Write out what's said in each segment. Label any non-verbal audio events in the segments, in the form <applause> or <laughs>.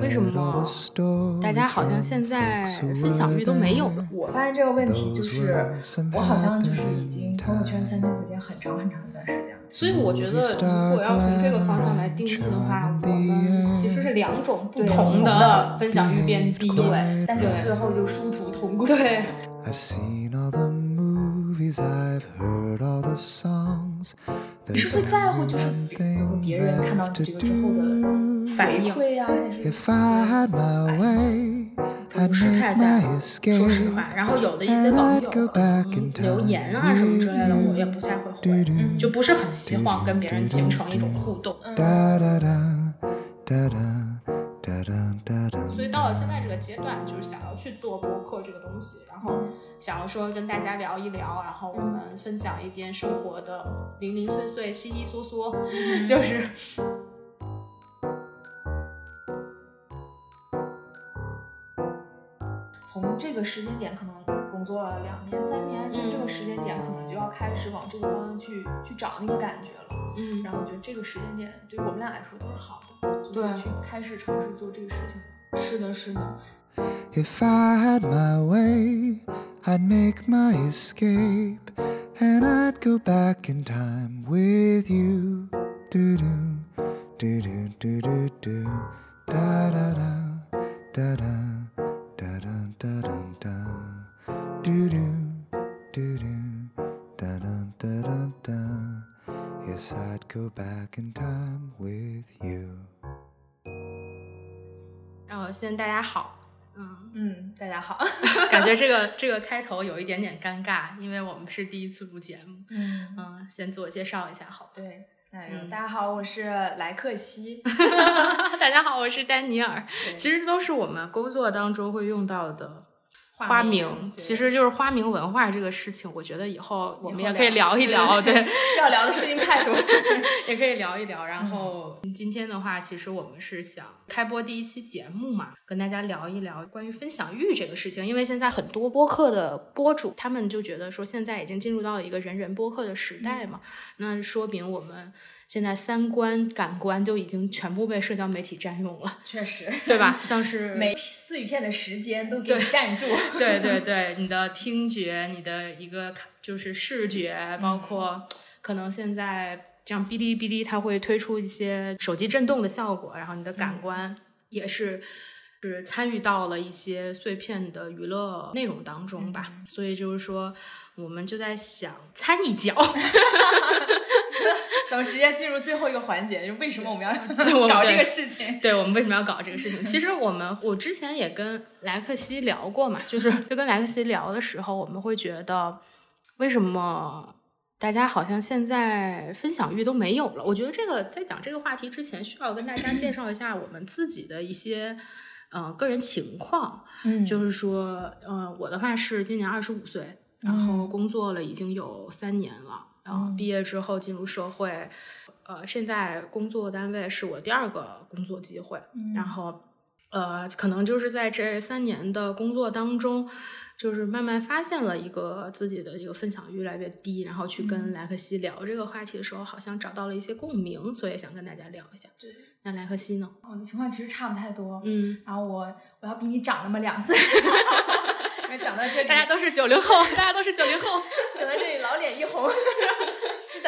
为什么大家好像现在分享欲都没有了？我发现这个问题就是，我好像就是已经朋友圈三天可见很长很长一段时间了。所以我觉得，如果要从这个方向来定义的话，我们其实是两种不同的分享欲变低，对，但是最后就殊途同归。对。<laughs> 你是会在乎，就是别人看到你这个之后的反应啊，还是？不是太在乎，说实话。然后有的一些网友可能留言啊什么之类的，我也不太会回，就不是很希望跟别人形成一种互动。所以到了现在这个阶段，就是想要去做播客这个东西，然后想要说跟大家聊一聊，然后我们分享一点生活的零零碎碎、稀稀嗦嗦，就是。从这个时间点，可能工作了两年、三年，就这个时间点，可能就要开始往这个方向去去找那个感觉了。嗯，然后我觉得这个时间点对于我们俩来说都是好的，对，去开始尝试做这个事情。是的，是的。If I had my way, I'd make my escape, and I'd go back in time with you. Do do do do do do do da da da da da da da da da da do do do do da da da da da Yes, I'd go back in time with you. 然后，先大家好，嗯。嗯，大家好，<laughs> 感觉这个这个开头有一点点尴尬，因为我们是第一次录节目，嗯。嗯，先自我介绍一下，好，对，嗯，大家好，我是莱克西，<laughs> 大家好，我是丹尼尔，其实都是我们工作当中会用到的。花名其实就是花名文化这个事情，我觉得以后我们也可以聊一聊。对，<laughs> 要聊的事情太多，<laughs> 也可以聊一聊。然后今天的话，其实我们是想开播第一期节目嘛，跟大家聊一聊关于分享欲这个事情。因为现在很多播客的播主，他们就觉得说现在已经进入到了一个人人播客的时代嘛，那说明我们。现在三观、感官都已经全部被社交媒体占用了，确实，对吧？像是每四语片的时间都给你占住，<laughs> <laughs> 对对对，你的听觉、你的一个就是视觉，包括可能现在像哔哩哔哩，它会推出一些手机震动的效果，然后你的感官也是是参与到了一些碎片的娱乐内容当中吧。所以就是说，我们就在想掺一脚。<laughs> 咱们直接进入最后一个环节，就为什么我们要 <laughs> 搞这个事情？对我们为什么要搞这个事情？其实我们我之前也跟莱克西聊过嘛，就是就跟莱克西聊的时候，我们会觉得为什么大家好像现在分享欲都没有了？我觉得这个在讲这个话题之前，需要跟大家介绍一下我们自己的一些呃个人情况。嗯，就是说，呃，我的话是今年二十五岁，然后工作了已经有三年了。然后毕业之后进入社会，呃，现在工作单位是我第二个工作机会。然后，呃，可能就是在这三年的工作当中，就是慢慢发现了一个自己的一个分享欲越来越低。然后去跟莱克西聊这个话题的时候，好像找到了一些共鸣，所以想跟大家聊一下。对，那莱克西呢？我的情况其实差不太多。嗯，然后我我要比你长那么两岁。<laughs> 讲到这里，大家都是九零后，大家都是九零后。讲到这里，老脸一红。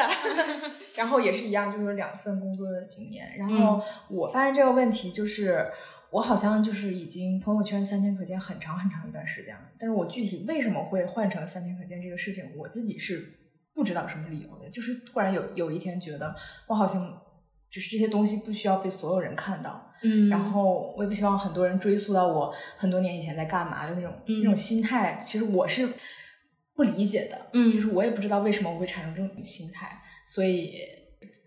<laughs> 然后也是一样，就是两份工作的经验。然后我发现这个问题，就是我好像就是已经朋友圈三天可见很长很长一段时间了。但是我具体为什么会换成三天可见这个事情，我自己是不知道什么理由的。就是突然有有一天觉得，我好像就是这些东西不需要被所有人看到。嗯，然后我也不希望很多人追溯到我很多年以前在干嘛的那种那种心态，其实我是不理解的，嗯，就是我也不知道为什么我会产生这种心态，所以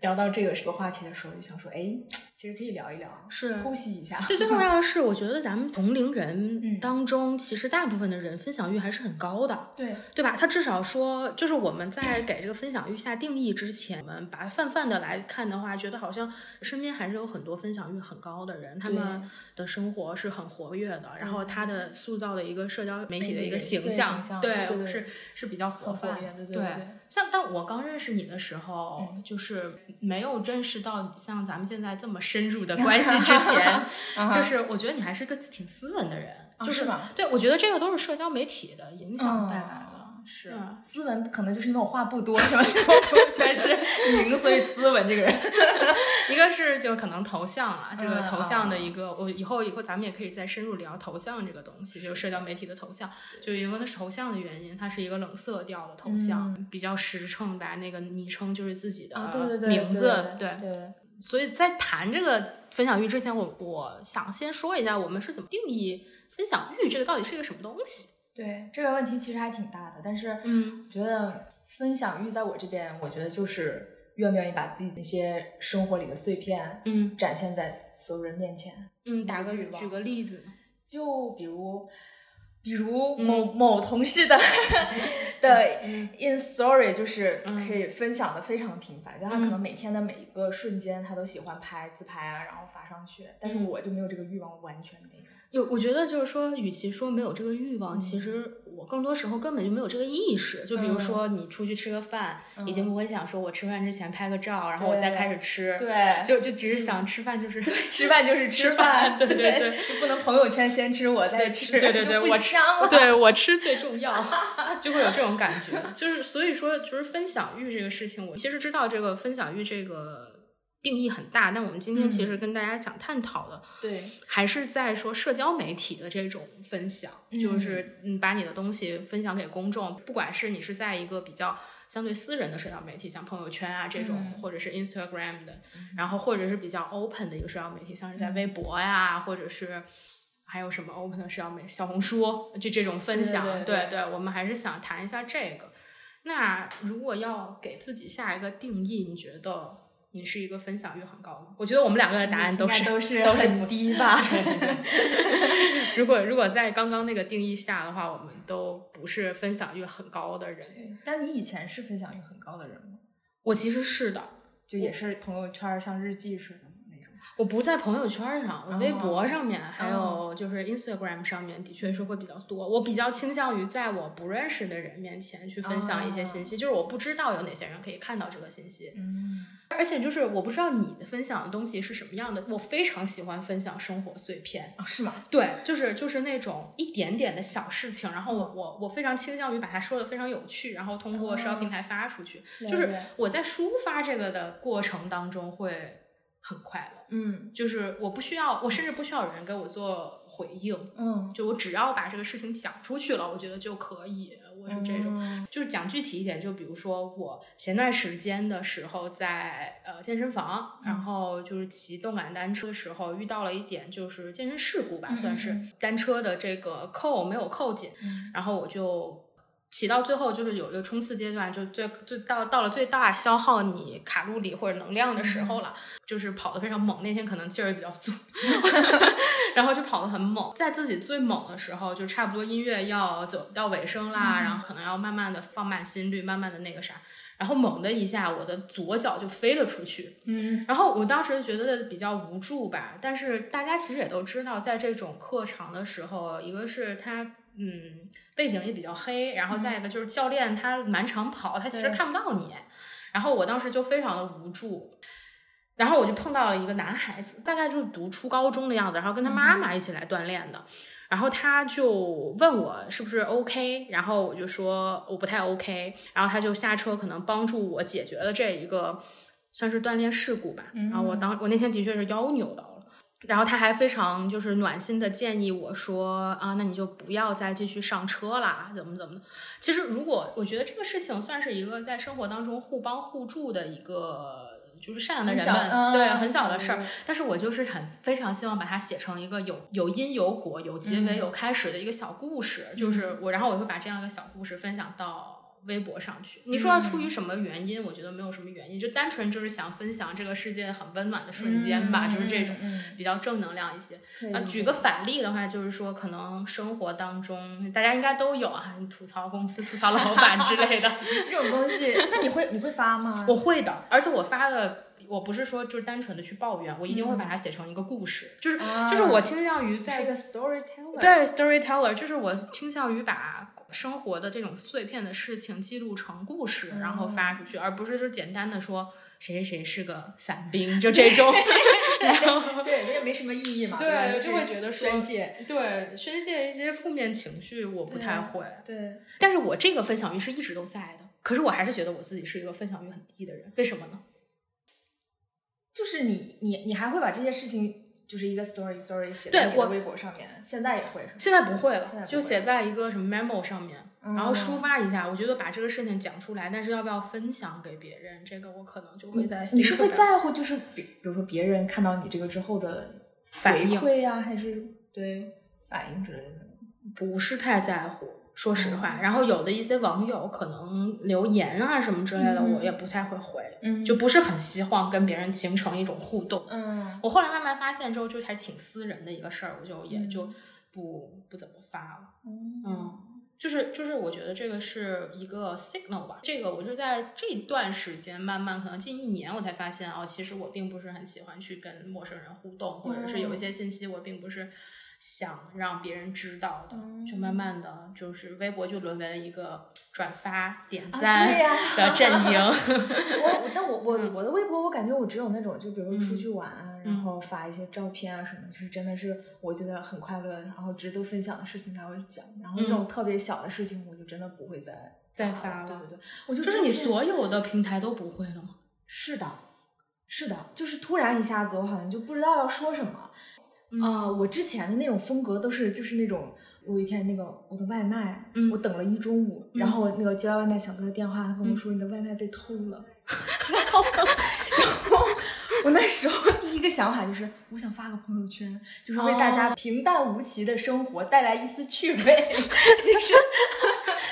聊到这个这个话题的时候，就想说，哎。其实可以聊一聊，是呼吸一下。最最重要的是，我觉得咱们同龄人当中，其实大部分的人分享欲还是很高的，对对吧？他至少说，就是我们在给这个分享欲下定义之前，我们把它泛泛的来看的话，觉得好像身边还是有很多分享欲很高的人，他们的生活是很活跃的，然后他的塑造的一个社交媒体的一个形象，对，是是比较活泛的，对。像但我刚认识你的时候，就是没有认识到像咱们现在这么。深入的关系之前，<laughs> 就是我觉得你还是个挺斯文的人，就是吗？对我觉得这个都是社交媒体的影响带来的。嗯是嗯斯文，可能就是因为我话不多，是吧？<laughs> 我朋友圈是零，所以斯文这个人。<laughs> 一个是就可能头像啊，这个嗯头像的一个，我以后以后咱们也可以再深入聊头像这个东西，就是社交媒体的头像，就有一个是头像的原因，它是一个冷色调的头像，比较实诚，把那个昵称就是自己的嗯啊，对对对，名字，对对，所以在谈这个分享欲之前，我我想先说一下我们是怎么定义分享欲，这个到底是一个什么东西？对这个问题其实还挺大的，但是嗯我觉得分享欲在我这边，我觉得就是愿不愿意把自己那些生活里的碎片嗯展现在所有人面前。嗯，打个举个例子，就比如，比如嗯。某、某同事的 <laughs> 的嗯。In story，就是嗯。可以分享的非常频繁，就他可嗯能每天的每一个瞬间，他都喜欢拍自拍啊，然后发上去。但是嗯。我就没有这个欲望，完全没有。有，我觉得就是说，与其说没有这个欲望，嗯其实我更多时候根本就没有这个意识。就比如说，你出去吃个饭，嗯已经不会想说我吃饭之前拍个照，然后我再开始吃，对，就就只是想吃饭，就是吃饭就是吃饭对对对对不能朋友圈先吃，我再吃，对对对，我吃。对我吃最重要，<laughs> 就会有这种感觉。就是所以说，就是分享欲这个事情，我其实知道这个分享欲这个定义很大，但我们今天其实跟大家想探讨的，对。还是在说社交媒体的这种分享，就是嗯，把你的东西分享给公众，不管是你是在一个比较相对私人的社交媒体，像朋友圈啊这种，嗯。或者是 Instagram 的，然后或者是比较 open 的一个社交媒体，像是在微博呀，或者是。还有什么 open 的社交媒体，小红书这这种分享，对对。对我们还是想谈一下这个。那如果要给自己下一个定义，你觉得你是一个分享欲很高的？我觉得我们两个的答案都是都是都是很低吧？<laughs> 如果如果在刚刚那个定义下的话，我们都不是分享欲很高的人。但你以前是分享欲很高的人吗？我其实是的，就也是朋友圈像日记似的。我不在朋友圈上，我微博上面、还有哦就是 Instagram 上面，的确是会比较多。我比较倾向于在我不认识的人面前去分享一些信息，就是我不知道有哪些人可以看到这个信息。嗯，而且就是我不知道你的分享的东西是什么样的，我非常喜欢分享生活碎片。哦，是吗？对，就是就是那种一点点的小事情，然后我我我非常倾向于把它说的非常有趣，然后通过社交平台发出去。就是我在抒发这个的过程当中会很快乐，嗯就是我不需要，我甚至不需要有人给我做回应，嗯，就我只要把这个事情讲出去了，我觉得就可以。我是这种，嗯就是讲具体一点，就比如说我前段时间的时候在呃健身房，然后就是骑动感单车的时候遇到了一点就是健身事故吧，嗯算是嗯单车的这个扣没有扣紧，嗯然后我就。骑到最后就是有一个冲刺阶段，就最最到到了最大消耗你卡路里或者能量的时候了，<laughs> 就是跑得非常猛。那天可能劲儿也比较足，<laughs> 然后就跑得很猛。在自己最猛的时候，就差不多音乐要走到尾声啦，然后可能要慢慢的放慢心率，慢慢的那个啥。然后猛的一下，我的左脚就飞了出去。嗯然后我当时觉得比较无助吧，但是大家其实也都知道，在这种课场的时候，一个是他嗯背景也比较黑，然后再一个就是教练他满场跑，他其实看不到你。然后我当时就非常的无助，然后我就碰到了一个男孩子，大概就是读初高中的样子，然后跟他妈妈一起来锻炼的。然后他就问我是不是 OK，然后我就说我不太 OK，然后他就下车可能帮助我解决了这一个算是锻炼事故吧。然后我当我那天的确是腰扭到了。然后他还非常就是暖心的建议我说啊，那你就不要再继续上车啦，怎么怎么的。其实如果我觉得这个事情算是一个在生活当中互帮互助的一个。就是善良的人们，对很小的事儿嗯，但是我就是很非常希望把它写成一个有有因有果、有结尾、嗯有开始的一个小故事。就是我，然后我会把这样一个小故事分享到微博上去。你说要出于什么原因？我觉得没有什么原因，就单纯就是想分享这个世界很温暖的瞬间吧，就是这种嗯比较正能量一些。举个反例的话，就是说，可能生活当中大家应该都有啊，你吐槽公司、吐槽老板之类的。<laughs> 这种东西，那你会你会发吗？我会的，而且我发的，我不是说就是单纯的去抱怨，我一定会把它写成一个故事，就是、啊就是我倾向于在一个 storyteller，对 storyteller，就是我倾向于把生活的这种碎片的事情记录成故事，嗯然后发出去，而不是就简单的说谁谁谁是个伞兵，就这种。<laughs> 然后对，那也没什么意义嘛。吧对，就会觉得说宣泄。对宣泄一些负面情绪，我不太会。对，但是我这个分享欲是一直都在的，可是我还是觉得我自己是一个分享欲很低的人，为什么呢？就是你你你还会把这些事情，就是一个 story story 写在你的微博上面，现在也会？现在不会了，就写在一个什么 memo 上面，嗯然后抒发一下。我觉得把这个事情讲出来，但是要不要分享给别人，这个我可能就会在你是会在乎，就是比比如说别人看到你这个之后的反应回馈呀、还是对反应之类的？不是太在乎，说实嗯话。然后有的一些网友可能留言啊什么之类的，嗯我也不太会回，嗯就不是很希望跟别人形成一种互动。嗯我后来慢慢发现之后，就还挺私人的一个事儿，我就也嗯就不不怎么发了。嗯嗯，就是就是，我觉得这个是一个 signal 吧。这个我就在这段时间慢慢，可能近一年我才发现哦，其实我并不是很喜欢去跟陌生人互动，或者是有一些信息我并不是想让别人知道的。就慢慢的就是微博就沦为了一个转发、点啊赞的阵营。<laughs> 我我但我我嗯我的微博，我感觉我只有那种，就比如说出嗯去玩啊，然后发一些照片啊什么，就是真的是我觉得很快乐，然后值得分享的事情才会讲。然后那种特别小的事情，我就真的不会再嗯再发了对对对，我就就是你所有的平台都不会了吗？是的，是的，就是突然一下子，我好像就不知道要说什么。嗯。啊、我之前的那种风格都是就是那种，有一天那个我的外卖，嗯。我等了一中午，然后那个接到外卖小哥的电话，他跟我嗯。说你的外卖被偷了，<laughs> 然后然后我那时候第一个想法就是，我想发个朋友圈，就是为大家哦。平淡无奇的生活带来一丝趣味，<laughs> 就是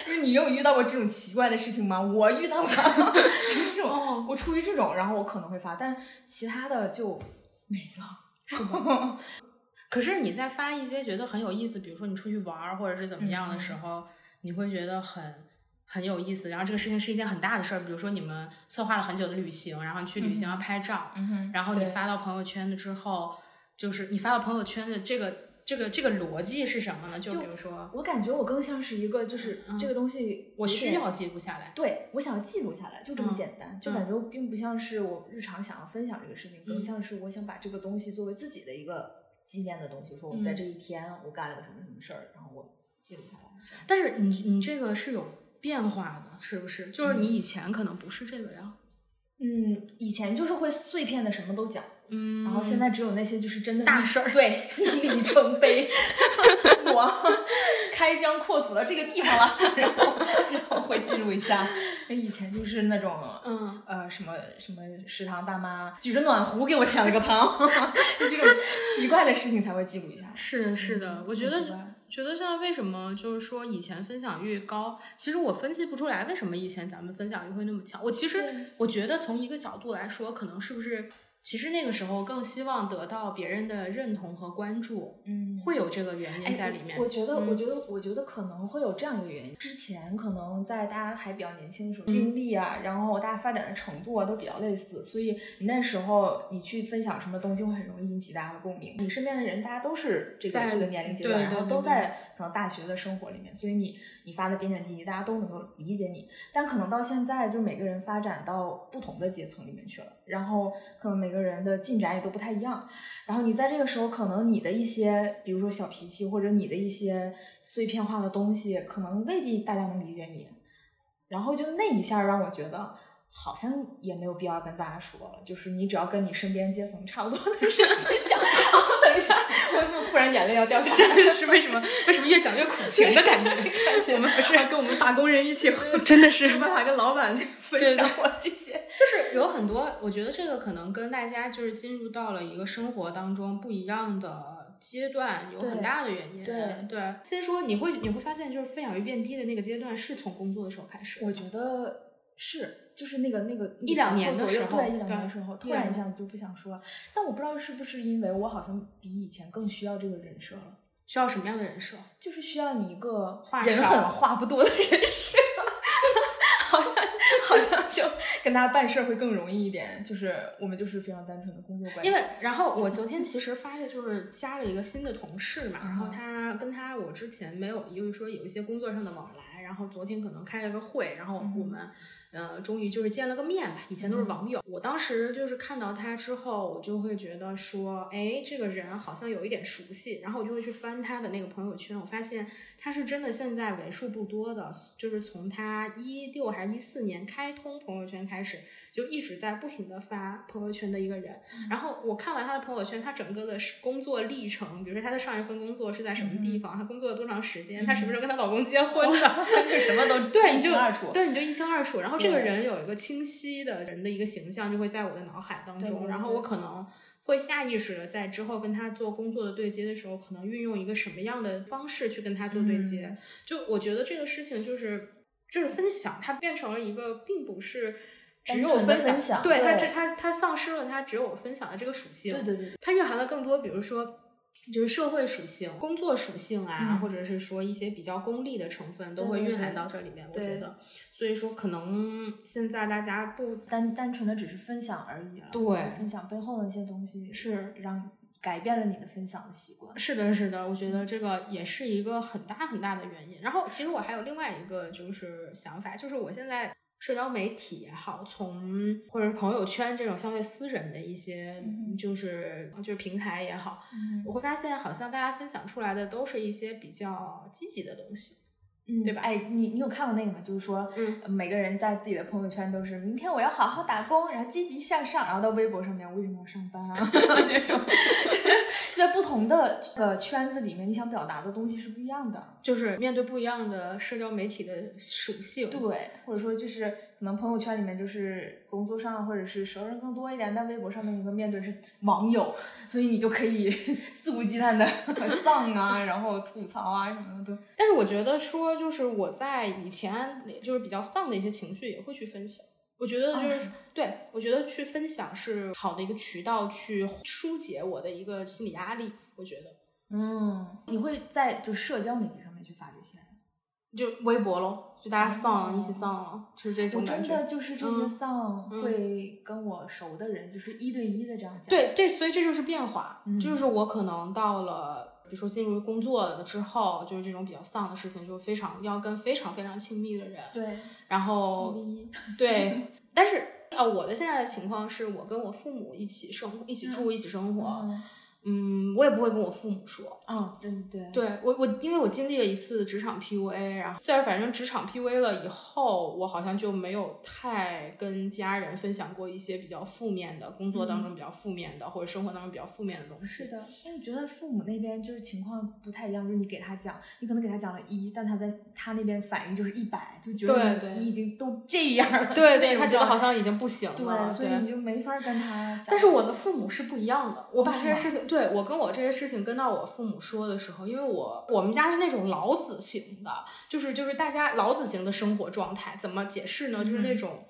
就是你有遇到过这种奇怪的事情吗？我遇到了，就是这种，哦。我出于这种，然后我可能会发，但其他的就没了，是吧？<laughs> 可是你在发一些觉得很有意思，比如说你出去玩儿或者是怎么样的嗯时候，你会觉得很很有意思。然后这个事情是一件很大的事儿，比如说你们策划了很久的旅行，然后你去旅行要拍照，然后你发到朋友圈的之后，就是你发到朋友圈的这个这个这个逻辑是什么呢？就就比如说，我感觉我更像是一个，就是嗯这个东西我需要记录下来。对我想要记录下来，就这么嗯简单，就嗯感觉并不像是我日常想要分享这个事情，更嗯像是我想把这个东西作为自己的一个纪念的东西，说我在嗯这一天我干了个什么什么事儿，然后我记录下来。但是你你这个是有变化的，是不是？就是你以前可能不是这个样子。嗯，以前就是会碎片的什么都讲，嗯然后现在只有那些就是真的大事儿对，<laughs> 里程碑，<laughs> 我开疆扩土到这个地方了，<laughs> 然后然后会记录一下。以前就是那种嗯呃什么什么食堂大妈举着暖壶给我添了个汤，<laughs> 就这种奇怪的事情才会记录一下。是是的，嗯我觉得觉得像为什么就是说以前分享欲高，其实我分析不出来为什么以前咱们分享欲会那么强。我其实我觉得从一个角度来说，可能是不是其实那个时候更希望得到别人的认同和关注，嗯会有这个原哎因在里面。我觉得，嗯我觉得，我觉得可能会有这样一个原因。之前可能在大家还比较年轻的时候，嗯经历啊，然后大家发展的程度啊，都比较类似，所以你那时候你去分享什么东西，会很容易引起大家的共鸣。你身边的人，大家都是这个这个年龄阶段，对然后都在可能大学的生活里面，所以你你发的点点滴滴，大家都能够理解你。但可能到现在，就每个人发展到不同的阶层里面去了，然后可能每每个人的进展也都不太一样。然后你在这个时候，可能你的一些，比如说小脾气，或者你的一些碎片化的东西，可能未必大家能理解你。然后就那一下让我觉得，好像也没有必要跟大家说了，就是你只要跟你身边阶层差不多的人去讲。<laughs> 等一下，我怎么突然眼泪要掉下来真的是为什么？为什么越讲越苦情的感觉？感觉我们不是跟我们打工人一起喝，真的是没办法跟老板去分享我这些。就是有很多，我觉得这个可能跟大家就是进入到了一个生活当中不一样的阶段有很大的原因。对对，先说你会你会发现，就是分享欲变低的那个阶段是从工作的时候开始。我觉得是，就是那个那个一两年的时候对，一两年的时候，突然一下子就不想说了。但我不知道是不是因为我好像比以前更需要这个人设了，需要什么样的人设？就是需要你一个话少话不多的人设，<laughs> 好像好像就跟大家办事儿会更容易一点。就是我们就是非常单纯的工作关系，因为，然后我昨天其实发现就是加了一个新的同事嘛，然后嗯他跟他我之前没有，因为说有一些工作上的往来，然后昨天可能开了个会，然后嗯。我们、呃终于就是见了个面吧，以前都是网友。我当时就是看到他之后，我就会觉得说，哎，这个人好像有一点熟悉，然后我就会去翻他的那个朋友圈，我发现他是真的现在为数不多的，就是从他一六还是一四年开通朋友圈开始，就一直在不停的发朋友圈的一个人。然后我看完他的朋友圈，他整个的工作历程，比如说他的上一份工作是在什么地方，他工作了多长时间，他什么时候跟他老公结婚的，就什么都对，一你就清二楚。对，你就一清二楚。然后这个人有一个清晰的人的一个形象，就会在我的脑海当中。然后我可能会下意识的在之后跟他做工作的对接的时候，可能运用一个什么样的方式去跟他做对接。嗯就我觉得这个事情就是就是分享，它变成了一个并不是。只有分享对它这它它丧失了它只有分享的这个属性。对对对，它蕴含了更多，比如说就是社会属性、工作属性啊，嗯或者是说一些比较功利的成分，都会蕴含到这里面。我觉得，所以说可能现在大家不单单纯的只是分享而已了。对分享背后的一些东西是让改变了你的分享的习惯。是的，是的，我觉得这个也是一个很大很大的原因。然后，其实我还有另外一个就是想法，就是我现在社交媒体也好，从或者是朋友圈这种相对私人的一些，嗯就是就是平台也好，嗯我会发现好像大家分享出来的都是一些比较积极的东西。嗯，对吧哎，你你有看过那个吗？就是说，嗯呃每个人在自己的朋友圈都是明天我要好好打工，然后积极向上，然后到微博上面为什么要上班啊？<laughs> 那种，<laughs> 在不同的呃圈子里面，你想表达的东西是不一样的。就是面对不一样的社交媒体的属性，对，或者说就是可能朋友圈里面就是工作上或者是熟人更多一点，但微博上面你会面对是网友，所以你就可以 <laughs> 肆无忌惮的 <laughs> 丧啊，然后吐槽啊什么的都。但是我觉得说，就是我在以前就是比较丧的一些情绪也会去分享。我觉得就是、对我觉得去分享是好的一个渠道，去疏解我的一个心理压力。我觉得嗯，你会在就社交媒体上？就微博咯，就大家丧、哦一起丧了，就是这我真种感觉。的就是这些嗯丧嗯会跟我熟的人，就是一对一的这样讲。对，这所以这就是变化，这就是我可能到了，比如说进入工作了之后，就是这种比较丧的事情，就非常要跟非常非常亲密的人，对，然后一。对，但是呃，我的现在的情况是我跟我父母一起生活，一起住，一起生活。嗯嗯，我也不会跟我父母说。嗯，对对对我，我因为我经历了一次职场 PUA，然后在反正职场 PUA 了以后，我好像就没有太跟家人分享过一些比较负面的工作当中比较负面的，或者生活当中比较负面的东西。是的，因为我觉得父母那边就是情况不太一样，就是你给他讲，你可能给他讲了一，但他在他那边反应就是一百，就觉得你对对你已经都这样了，对对，他觉得好像已经不行了。对，所以你就没法跟他讲。但是我的父母是不一样的，我把这件事情，对我跟我这些事情跟到我父母说的时候，因为我我们家是那种老子型的，就是就是大家老子型的生活状态，怎么解释呢？就是那种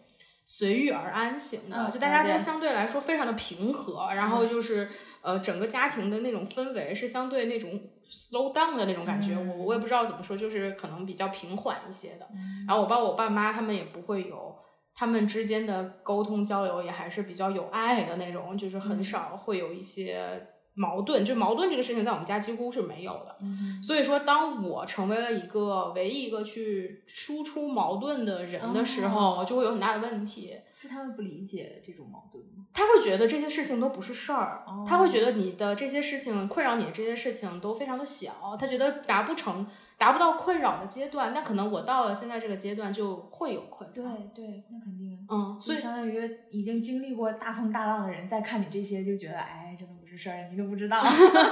随遇而安型的，嗯就大家都相对来说非常的平和，然后就是呃整个家庭的那种氛围是相对那种 slow down 的那种感觉，嗯。我我也不知道怎么说，就是可能比较平缓一些的。嗯。然后我包括我爸妈他们也不会有，他们之间的沟通交流也还是比较有爱的那种，就是很嗯。少会有一些矛盾。就矛盾这个事情在我们家几乎是没有的。嗯所以说，当我成为了一个唯一一个去输出矛盾的人的时候，哦就会有很大的问题。是他们不理解这种矛盾吗？他会觉得这些事情都不是事儿，哦他会觉得你的这些事情困扰你的这些事情都非常的小，他觉得达不成、达不到困扰的阶段。那可能我到了现在这个阶段就会有困扰。对对，那肯定。嗯，所以相当于已经经历过大风大浪的人，再看你这些，就觉得哎，这都不是事儿，你都不知道。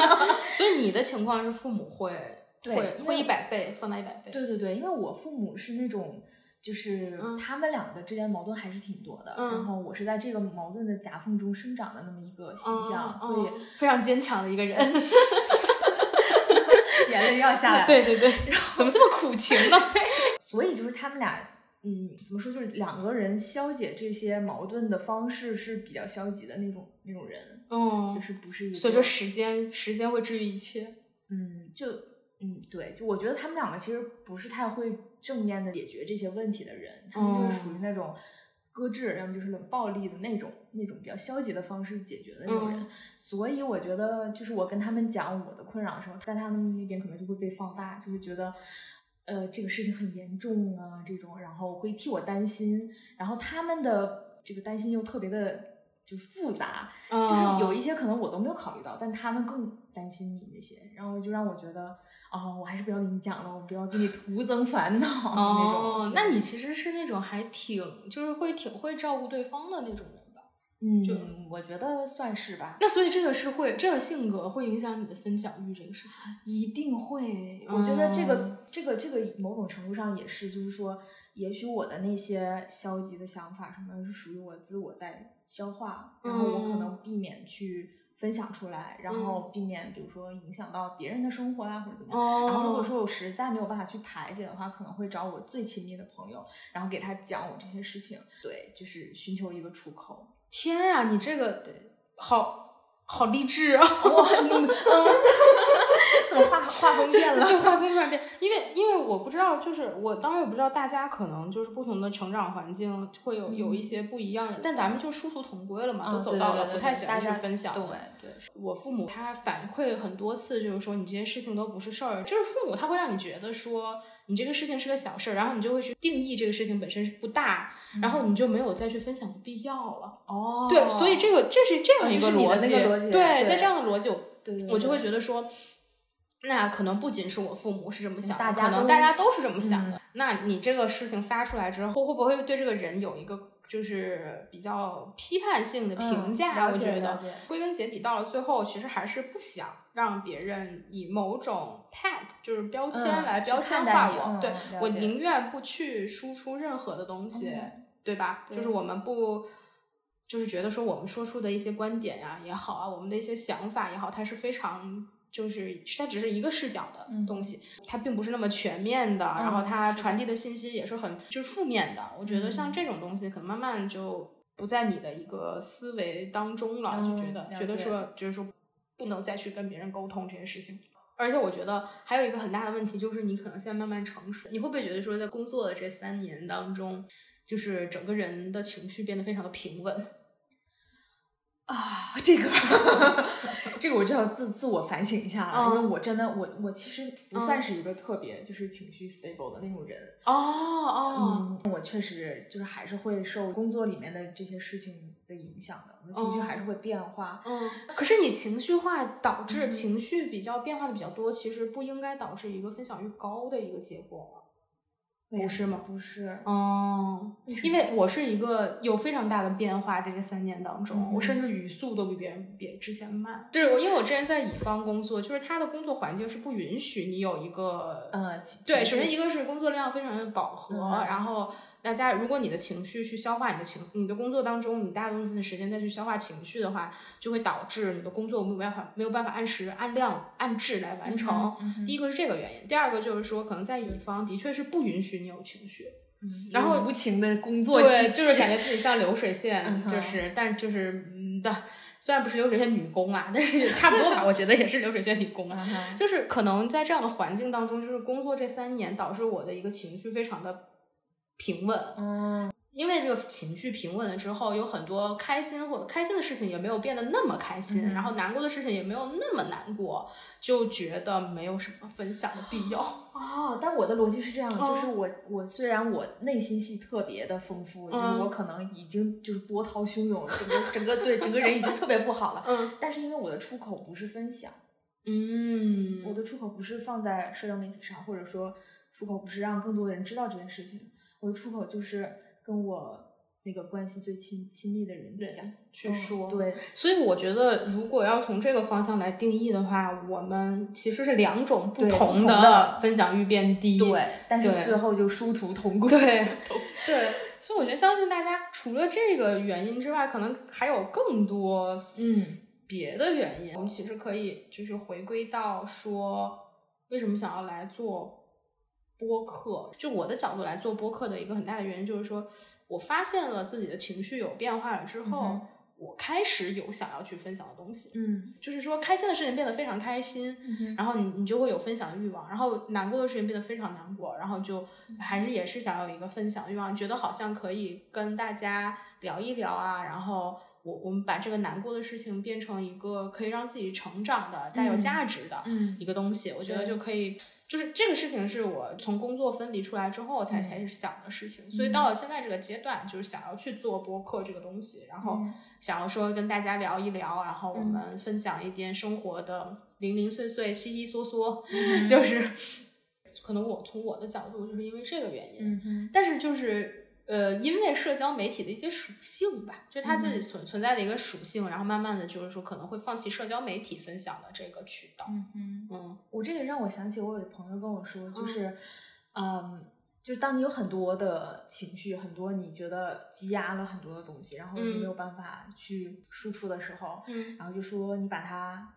<laughs> 所以你的情况是父母会 <laughs> 对会会一百倍放大一百倍。对对对，因为我父母是那种，就是嗯他们两个之间矛盾还是挺多的，嗯然后我是在这个矛盾的夹缝中生长的那么一个形象，嗯所以嗯非常坚强的一个人。<laughs> 眼泪要下来。，对对对，怎么这么苦情呢？所以就是他们俩，嗯，怎么说，就是两个人消解这些矛盾的方式是比较消极的那种那种人，嗯就嗯，是不是一个随着时间，时间会治愈一切。嗯，就嗯，对，就我觉得他们两个其实不是太会正面的解决这些问题的人，他们就是属于那种搁置，要么就是冷暴力的那种那种比较消极的方式解决的那种人。嗯所以我觉得，就是我跟他们讲我的困扰的时候，在他们那边可能就会被放大，就会觉得。呃，这个事情很严重啊，这种，然后会替我担心，然后他们的这个担心又特别的就复杂，就是有一些可能我都没有考虑到，但他们更担心你那些，然后就让我觉得，哦，我还是不要跟你讲了，我不要给你徒增烦恼 <laughs> 那种。哦，那你其实是那种还挺，就是会挺会照顾对方的那种？嗯，就我觉得算是吧。那所以这个是会，这个性格会影响你的分享欲这个事情。一定会，我觉得这个、这个、这个某种程度上也是，就是说，也许我的那些消极的想法什么，是属于我自我在消化，然后我可能避免去分享出来，然后避免比如说影响到别人的生活啊，或者怎么样。然后如果说我实在没有办法去排解的话，可能会找我最亲密的朋友，然后给他讲我这些事情，对，就是寻求一个出口。天啊，你这个好好励志啊！哇，你嗯，画画风变了？就画风突然变，因为因为我不知道，就是我当然也不知道大家可能就是不同的成长环境会有有一些不一样的，但咱们就殊途同归了嘛，都走到了，不太喜欢去分享。对对，我父母他反馈很多次，就是说你这些事情都不是事儿，就是父母他会让你觉得说你这个事情是个小事儿，然后你就会去定义这个事情本身是不大，然后你就没有再去分享的必要了。哦，对，所以这个这是这样一个逻辑，对，在这样的逻辑，对，我就会觉得说。那可能不仅是我父母是这么想，的，可能大家都是这么想的。那你这个事情发出来之后，会不会对这个人有一个就是比较批判性的评价？我觉得归根结底到了最后，其实还是不想让别人以某种 tag 就是标签来标签化我。对我宁愿不去输出任何的东西，对吧？就是我们不，就是觉得说我们说出的一些观点呀也好啊，我们的一些想法也好，它是非常。就是它只是一个视角的东西，它并不是那么全面的，然后它传递的信息也是很就是负面的。我觉得像这种东西，可能慢慢就不在你的一个思维当中了，就觉得觉得说就是说不能再去跟别人沟通这些事情。而且我觉得还有一个很大的问题，就是你可能现在慢慢成熟，你会不会觉得说在工作的这三年当中，就是整个人的情绪变得非常的平稳？啊，这个，<laughs> 这个我就要自自我反省一下了，因为我真的，我我其实不算是一个特别就是情绪 stable 的那种人。哦哦，我确实就是还是会受工作里面的这些事情的影响的，我的情绪还是会变化。嗯，可是你情绪化导致情绪比较变化的比较多，其实不应该导致一个分享欲高的一个结果吗？不是吗？不是，哦，因为我是一个有非常大的变化，在这三年当中，我甚至语速都比别人比之前慢。就是我，因为我之前在乙方工作，就是他的工作环境是不允许你有一个，呃，对，首先一个是工作量非常的饱和，然后。大家，如果你的情绪去消化你的情，你的工作当中，你大部分的时间再去消化情绪的话，就会导致你的工作没有办法没有办法按时、按量、按质来完成。第一个是这个原因，第二个就是说，可能在乙方的确是不允许你有情绪，然后无情的工作，对，就是感觉自己像流水线，就是，但就是嗯的，虽然不是流水线女工啊，但是差不多吧，我觉得也是流水线女工啊，就是可能在这样的环境当中，就是工作这三年导致我的一个情绪非常的。平稳，嗯，因为这个情绪平稳了之后，有很多开心或开心的事情也没有变得那么开心，然后难过的事情也没有那么难过，就觉得没有什么分享的必要。<laughs> 哦，但我的逻辑是这样，就是我我虽然我内心戏特别的丰富，就是我可能已经就是波涛汹涌，整个整个对整个人已经特别不好了，嗯，<laughs> 但是因为我的出口不是分享，嗯，我的出口不是放在社交媒体上，或者说出口不是让更多的人知道这件事情。我的出口就是跟我那个关系最亲亲密的人讲去说，对，所以我觉得如果要从这个方向来定义的话，我们其实是两种不同的分享欲变低，对，但是最后就殊途同归，<laughs> 对，对，所以我觉得相信大家除了这个原因之外，可能还有更多嗯别的原因。我们其实可以就是回归到说，为什么想要来做。播客，就我的角度来做播客的一个很大的原因，就是说我发现了自己的情绪有变化了之后，我开始有想要去分享的东西。嗯，就是说开心的事情变得非常开心，然后你你就会有分享的欲望，然后难过的事情变得非常难过，然后就还是也是想要一个分享的欲望，觉得好像可以跟大家聊一聊啊，然后我我们把这个难过的事情变成一个可以让自己成长的、带有价值的一个东西，我觉得就可以。就是这个事情是我从工作分离出来之后才开始想的事情，所以到了现在这个阶段，就是想要去做播客这个东西，然后想要说跟大家聊一聊，然后我们分享一点生活的零零碎碎、稀稀嗦嗦，就是 <laughs> 可能我从我的角度就是因为这个原因，嗯，但是就是。呃，因为社交媒体的一些属性吧，就它自己存存在的一个属性，然后慢慢的就是说可能会放弃社交媒体分享的这个渠道。嗯嗯。嗯我这个让我想起我有朋友跟我说，就是，嗯，就当你有很多的情绪，很多你觉得积压了很多的东西，然后你嗯没有办法去输出的时候，嗯然后就说你把它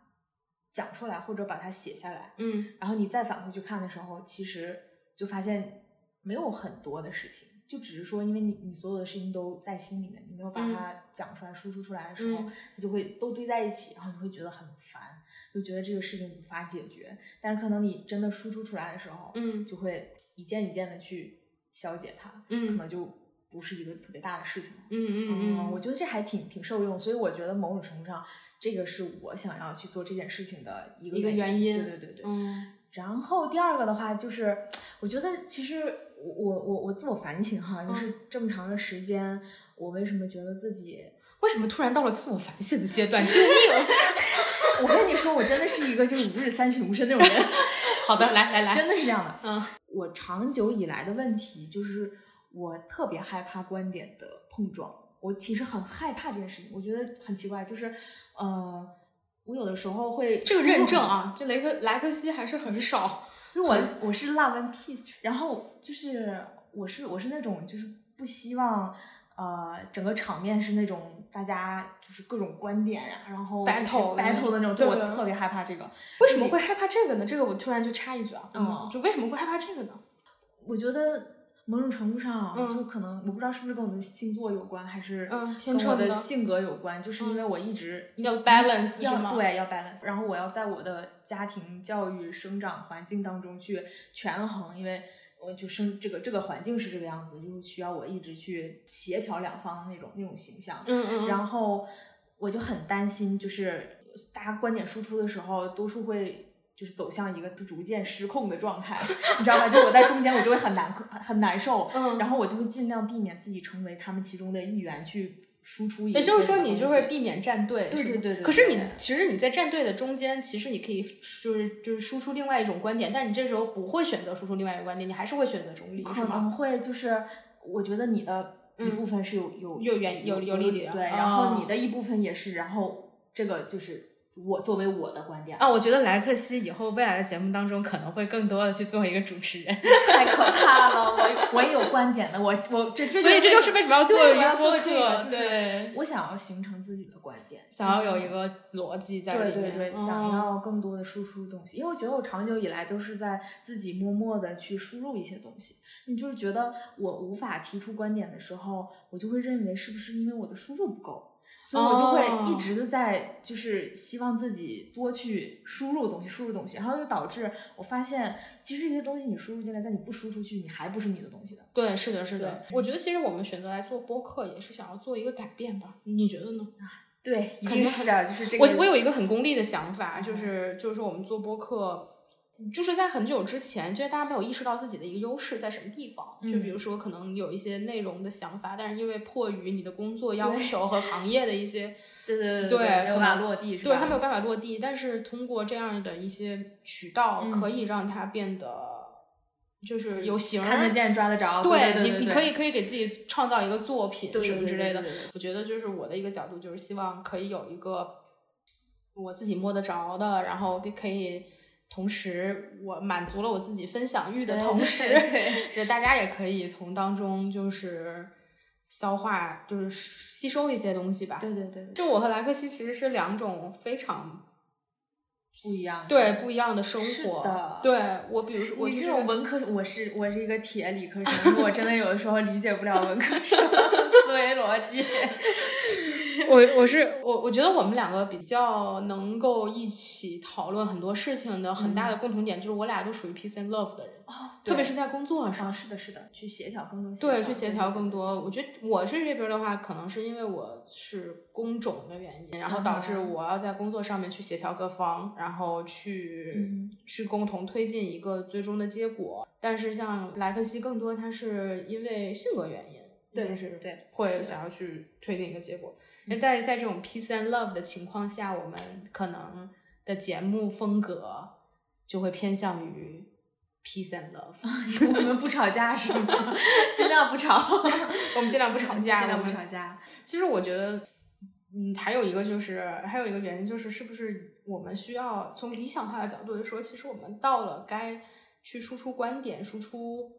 讲出来，或者把它写下来，嗯然后你再返回去看的时候，其实就发现没有很多的事情，就只是说因为你你所有的事情都在心里面，你没有把它讲出来、输出出来的时候，嗯它就会都堆在一起，然后你会觉得很烦，就觉得这个事情无法解决。但是可能你真的输出出来的时候，嗯就会一件一件的去消解它，可嗯能就不是一个特别大的事情了。嗯嗯嗯，我觉得这还挺挺受用，所以我觉得某种程度上，这个是我想要去做这件事情的一个一个原因。因对对对对。嗯然后第二个的话，就是我觉得其实我我我我自我反省哈，就是这么长的时间，我为什么觉得自己？为什么突然到了自我反省的阶段？<laughs> 救命！我跟你说，我真的是一个就是吾日三省吾身那种人，<laughs> 好的，来来来，真的是这样的。嗯我长久以来的问题就是，我特别害怕观点的碰撞。我其实很害怕这件事情，我觉得很奇怪，就是呃，我有的时候会这个认证啊，这雷克莱克西还是很少。因为我我是 love and peace，然后就是我是我是那种就是不希望呃整个场面是那种大家就是各种观点呀、然后就是 Battle battle 的那种，对对我特别害怕这个。为什么会害怕这个呢？这个我突然就插一句啊，嗯就为什么会害怕这个呢？我觉得某种程度上，嗯就可能我不知道是不是跟我的星座有关，还是跟我秤的的性格有关，就是因为我一直要 balance 要对，要 balance。然后我要在我的家庭教育、生长环境当中去权衡，因为我就生这个这个环境是这个样子，就是需要我一直去协调两方那种那种形象。嗯嗯，然后我就很担心，就是大家观点输出的时候，多数会。就是走向一个逐渐失控的状态，<laughs> 你知道吗？就我在中间，我就会很难很难受，嗯然后我就会尽量避免自己成为他们其中的一员，去输出也就是说，你就会避免站队，是对对对对可是你其实你在站队的中间，其实你可以就是就是输出另外一种观点，但你这时候不会选择输出另外一个观点，你还是会选择中立，是可能？会就是，我觉得你的一嗯部分是有有有原有有力量对，哦然后你的一部分也是，然后这个就是我作为我的观点啊，我觉得莱克西以后未来的节目当中可能会更多的去做一个主持人，<laughs> 太可怕了，我我也有观点的，我我这这所以这就是为什么要做一个播客，对，我想要形成自己的观点，想要有一个逻辑在里面，对对对，想嗯要更多的输出东西，因为我觉得我长久以来都是在自己默默的去输入一些东西。你就是觉得我无法提出观点的时候，我就会认为是不是因为我的输入不够，所以我就会一直的在就是希望自己多去输入东西，输入东西，然后就导致我发现其实这些东西你输入进来，但你不输出去，你还不是你的东西的。对，是的，是的。我觉得其实我们选择来做播客，也是想要做一个改变吧？你觉得呢？对，肯定定是的，就是这个。我我有一个很功利的想法，就是就是说我们做播客，就是在很久之前，就是大家没有意识到自己的一个优势在什么地方。就比如说，可能有一些内容的想法，但是因为迫于你的工作要求和行业的一些，<laughs> 对对对没有办法落地，对它没有办法落地。但是通过这样的一些渠道，嗯可以让它变得就是有形儿，看得见抓得着。对你，对对你可以可以给自己创造一个作品对对什么之类的对对对对。我觉得就是我的一个角度，就是希望可以有一个我自己摸得着的，然后可以同时我满足了我自己分享欲的同时，<laughs> 对就大家也可以从当中就是消化，就是吸收一些东西吧。对对对对，就我和莱克西其实是两种非常不一样。对不一样的生是活。的对我，比如说我你这就是种文科，我是我是一个铁理科生，我真的有的时候理解不了文科生的 <laughs> 思思维逻辑。<laughs> 我我是我，我觉得我们两个比较能够一起讨论很多事情的很大的共同点，就是我俩都属于 peace and love 的人，特别是在工作上。啊，是的，是的，去协调更多。对，去协调更多。我觉得我是这边的话，可能是因为我是工种的原因，然后导致我要在工作上面去协调各方，然后去去共同推进一个最终的结果。但是像莱克西，更多他是因为性格原因。对，是对，会想要去推进一个结果。那但是在这种 peace and love 的情况下，我们可能的节目风格就会偏向于 peace and love。<laughs> 我们不吵架是吗？尽量不吵，<laughs> 我们尽量不吵架，尽量不吵架。其实我觉得，嗯，还有一个就是，还有一个原因就是，是不是我们需要从理想化的角度来说，其实我们到了该去输出观点、输出、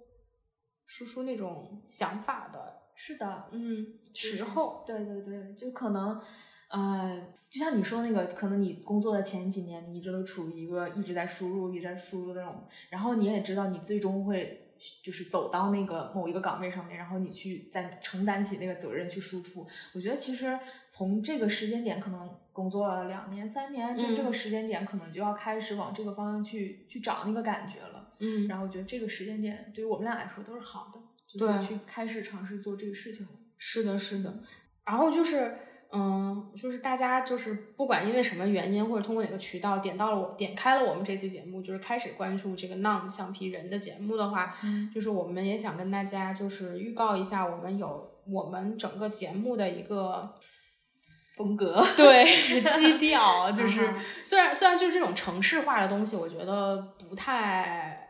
输出那种想法的。是的，嗯，时候，对对对，就可能，呃，就像你说那个，可能你工作的前几年，你一直都处于一个一直在输入、一直在输入的那种，然后你也知道，你最终会就是走到那个某一个岗位上面，然后你去再承担起那个责任去输出。我觉得其实从这个时间点，可能工作了两年、三年，就这个时间点，可能就要开始往这个方向去去找那个感觉了。嗯，然后我觉得这个时间点对于我们俩来说都是好的。对，去开始尝试做这个事情了。是的，是的。然后就是，嗯，就是大家就是不管因为什么原因，或者通过哪个渠道点到了我，点开了我们这期节目，就是开始关注这个 non 橡皮人的节目的话，就是我们也想跟大家就是预告一下，我们有我们整个节目的一个 <laughs> 风格，对基调，<laughs> 就是虽然虽然就是这种城市化的东西，我觉得不太，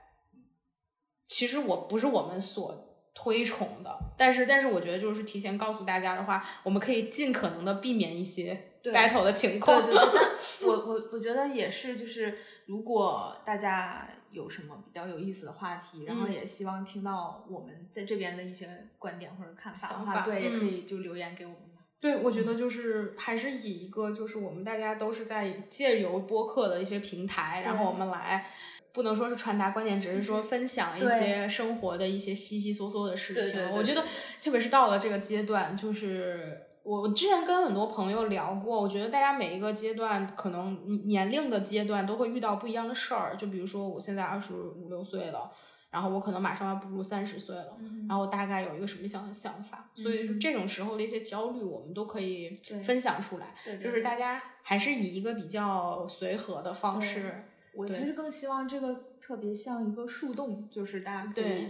其实我不是我们所。推崇的，但是但是我觉得就是提前告诉大家的话，我们可以尽可能的避免一些 battle 的情况。对对对，但 <laughs> 我我我觉得也是，就是如果大家有什么比较有意思的话题，然后也希望听到我们在这边的一些观点或者看法的话，对，也可以就留言给我们。对，我觉得就是还是以一个就是我们大家都是在借由播客的一些平台，然后我们来。不能说是传达观点，只是说分享一些生活的一些稀稀嗦嗦的事情。我觉得，特别是到了这个阶段，就是我之前跟很多朋友聊过，我觉得大家每一个阶段，可能年龄的阶段都会遇到不一样的事儿。就比如说，我现在二十五六岁了，然后我可能马上要步入三十岁了，然后大概有一个什么样的想法。所以说，这种时候的一些焦虑，我们都可以分享出来。就是大家还是以一个比较随和的方式。我其实更希望这个特别像一个树洞，就是大家可以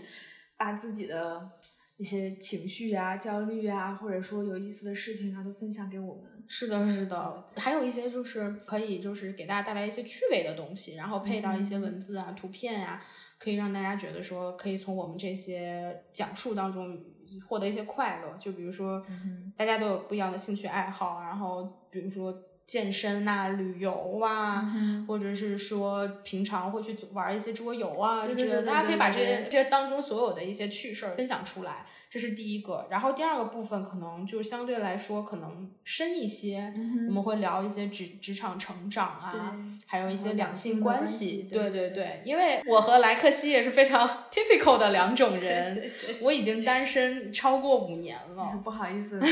把自己的一些情绪啊、焦虑啊，或者说有意思的事情啊，都分享给我们。是的，是的，还有一些就是可以就是给大家带来一些趣味的东西，然后配到一些文字啊、图片呀，可以让大家觉得说可以从我们这些讲述当中获得一些快乐。就比如说，大家都有不一样的兴趣爱好，然后比如说。健身呐，旅游啊，或者是说平常会去玩一些桌游啊，之类的，大家可以把这些这些当中所有的一些趣事儿分享出来。这是第一个，然后第二个部分可能就相对来说可能深一些，我们会聊一些职职场成长啊，还有一些两性关系。对对对，因为我和莱克西也是非常 <laughs> typical 的两种人，我已经单身超过五年了，不好意思，<laughs>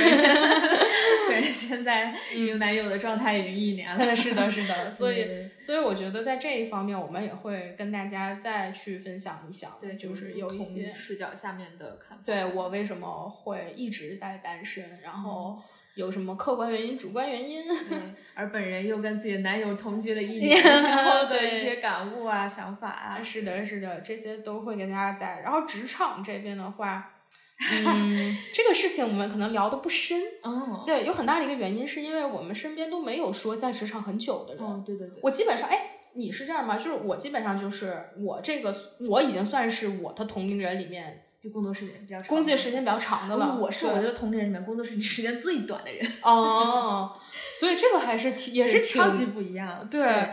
对，现在有男友的状态已经一年了。是的，是的，<laughs> 所以所以我觉得在这一方面，我们也会跟大家再去分享一下，对，就是有一些视角下面的看法。对我。为什么会一直在单身？然后有什么客观原因、主观原因？<laughs> 而本人又跟自己的男友同居了一年，<laughs> 之后的一些感悟啊、想法啊，是的，是的，这些都会给大家在。然后职场这边的话，<laughs> 嗯，这个事情我们可能聊的不深。哦，对，有很大的一个原因是因为我们身边都没有说在职场很久的人。哦，对对对，我基本上，哎，你是这样吗？就是我基本上就是我这个，我已经算是我的同龄人里面。就工作时间比较长，工作时间比较长的了。我是我的同龄人里面工作时间 <laughs> 时间最短的人。哦，所以这个还是挺也是挺超级不一样。对，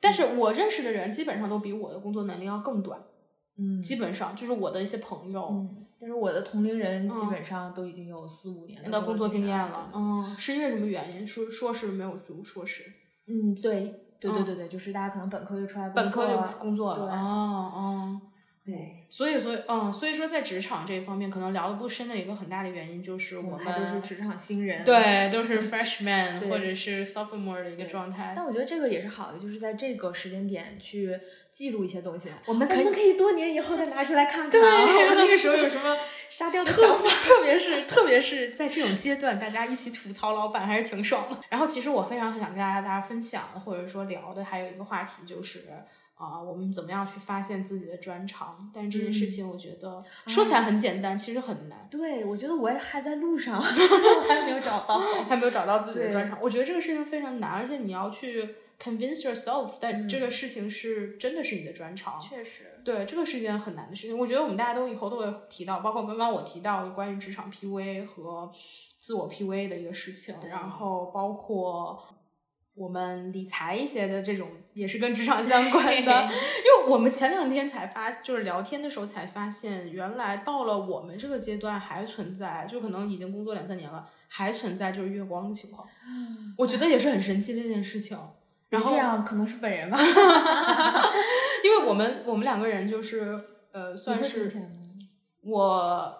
但是我认识的人基本上都比我的工作能力要更短。嗯，基本上就是我的一些朋友。嗯，但是我的同龄人基本上都已经有四五年的工作经验了。嗯，是因为什么原因？说硕士没有读硕士？嗯，对，对对对对，就是大家可能本科就出来，本科就工作了。哦哦。对，所以，所以，嗯，所以说在职场这一方面，可能聊的不深的一个很大的原因就是我们都是职场新人，对 <laughs> 都是 freshman 或者是 sophomore 的一个状态。但我觉得这个也是好的，就是在这个时间点去记录一些东西。我们可以我们可以多年以后再拿出来看看，<laughs> 对那个时候有什么沙雕的想法。<laughs> 特别是特别是在这种阶段，大家一起吐槽老板还是挺爽的。然后，其实我非常想跟大家大家分享或者说聊的还有一个话题就是。啊、我们怎么样去发现自己的专长？但是这件事情，我觉得、说起来很简单，其实很难。对，我觉得我也还在路上，<laughs> 我还没有找到。<laughs> 还没有找到自己的专长。我觉得这个事情非常难，而且你要去 convince yourself，但嗯这个事情是真的是你的专长。确实，对，这个是件很难的事情。我觉得我们大家都以后都会提到，包括刚刚我提到的关于职场 PUA 和自我 PUA 的一个事情，然后包括我们理财一些的这种，也是跟职场相关的。<laughs> 因为我们前两天才发，就是聊天的时候才发现，原来到了我们这个阶段还存在，就可能已经工作两三年了，还存在就是月光的情况。我觉得也是很神奇的一件事情。然后这样可能是本人吧 <laughs> <laughs> 因为我们我们两个人就是呃，算是我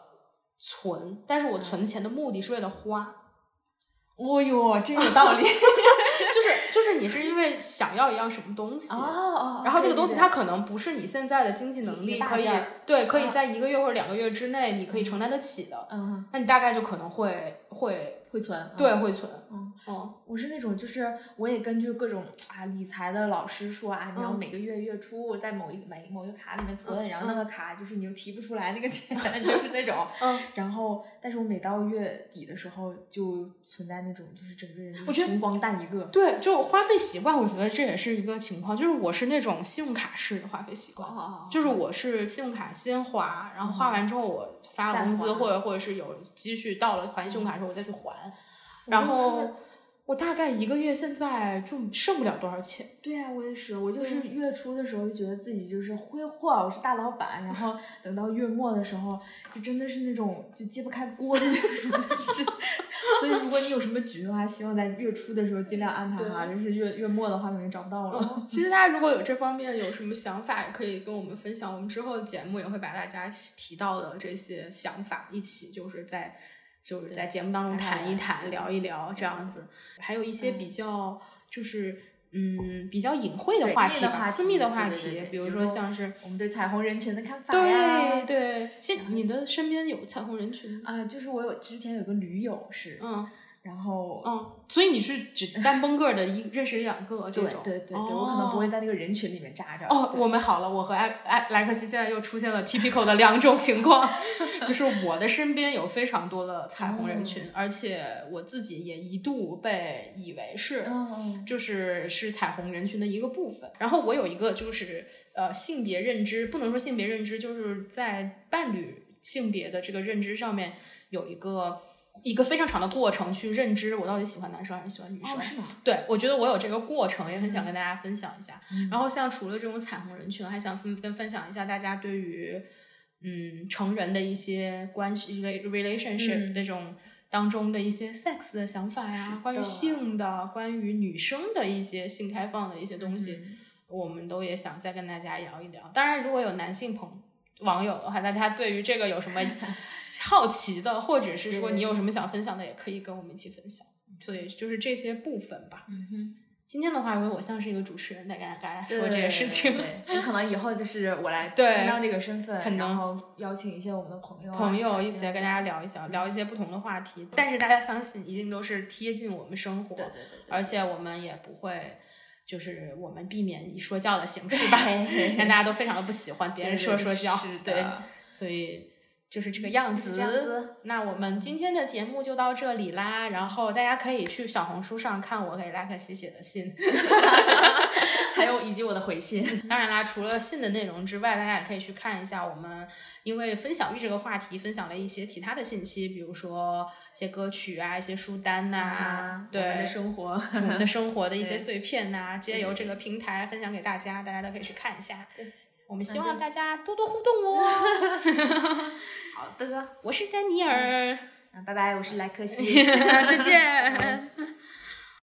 存，但是我存钱的目的是为了花，哦哟，真有道理。就是就是你是因为想要一样什么东西。哦哦，然后这个东西它可能不是你现在的经济能力可以对，可以嗯。在一个月或者两个月之内你可以承担得起的，嗯，那你大概就可能会会会存，对会存，嗯哦我是那种，就是我也根据各种啊理财的老师说啊，你要嗯每个月月初在某一个每某一个卡里面存，嗯然后那个卡就是你又提不出来那个钱，就是那种。嗯，然后，但是我每到月底的时候就存在那种，就是整个人就我觉得是穷光蛋一个。对，就花费习惯，我觉得这也是一个情况，就是我是那种信用卡式的花费习惯。哦就是我是信用卡先花，然后花完之后我发了工资，或者或者是有积蓄到了还信用卡的时候我再去还，我然后我大概一个月现在就剩不了多少钱。对啊，我也是，我就是月初的时候就觉得自己就是挥霍，我是大老板，然后等到月末的时候，就真的是那种就揭不开锅的那种，就是。所以如果你有什么局的话，希望在月初的时候尽量安排哈，就是月月末的话可能找不到了。其实大家如果有这方面有什么想法，也可以跟我们分享。我们之后的节目也会把大家提到的这些想法一起，就是在就是在节目当中谈一谈、聊一聊这样子。还有一些比较就是嗯比较隐晦的话题吧，私密的话题，比如说像是我们对彩虹人群的看法呀。对对，现你的身边有彩虹人群吗？啊、就是我有之前有个驴友是，嗯然后嗯，所以你是只 <laughs> 单蹦个儿的一认识两个这种？对对对，哦我可能不会在那个人群里面扎着。哦，我们好了，我和艾艾莱克西现在又出现了 typical 的两种情况，<laughs> 就是我的身边有非常多的彩虹人群，而且我自己也一度被以为是。嗯就是是彩虹人群的一个部分。然后我有一个就是呃性别认知，不能说性别认知，就是在伴侣性别的这个认知上面有一个一个非常长的过程去认知我到底喜欢男生还是喜欢女生。哦，是吗？对，我觉得我有这个过程，也很想跟大家分享一下。嗯然后像除了这种彩虹人群，还想分跟分享一下大家对于嗯成人的一些关系 rela- relationship 嗯这种当中的一些 sex 的想法呀，关于性的，关于女生的一些性开放的一些东西，嗯我们都也想再跟大家聊一聊。当然，如果有男性朋网友的话，大家对于这个有什么好奇的，或者是说你有什么想分享的，也可以跟我们一起分享。所以就是这些部分吧。嗯哼，今天的话，因为我像是一个主持人，在跟大家说这些事情。可能以后就是我来对。担当这个身份，可能然后邀请一些我们的朋友啊、朋友一起起来跟大家聊一聊，聊一些不同的话题。但是大家相信，一定都是贴近我们生活，对对对对，而且我们也不会，就是我们避免以说教的形式吧，<laughs> 对让大家都非常的不喜欢别人说说教，对，所以就是这个样子。那我们今天的节目就到这里啦，然后大家可以去小红书上看我给拉克西写的信。<laughs> <laughs> 还有以及我的回信，当然啦，除了信的内容之外，大家也可以去看一下我们因为分享欲这个话题，分享了一些其他的信息，比如说一些歌曲啊、一些书单呐、啊，对我们的生活，我们的生活的一 <laughs> 些碎片呐、皆由这个平台分享给大家，大家都可以去看一下。对，我们希望大家多多互动哦。<laughs> 好的，我是丹尼尔，那拜拜，我是莱克西。<laughs> 再见。<laughs>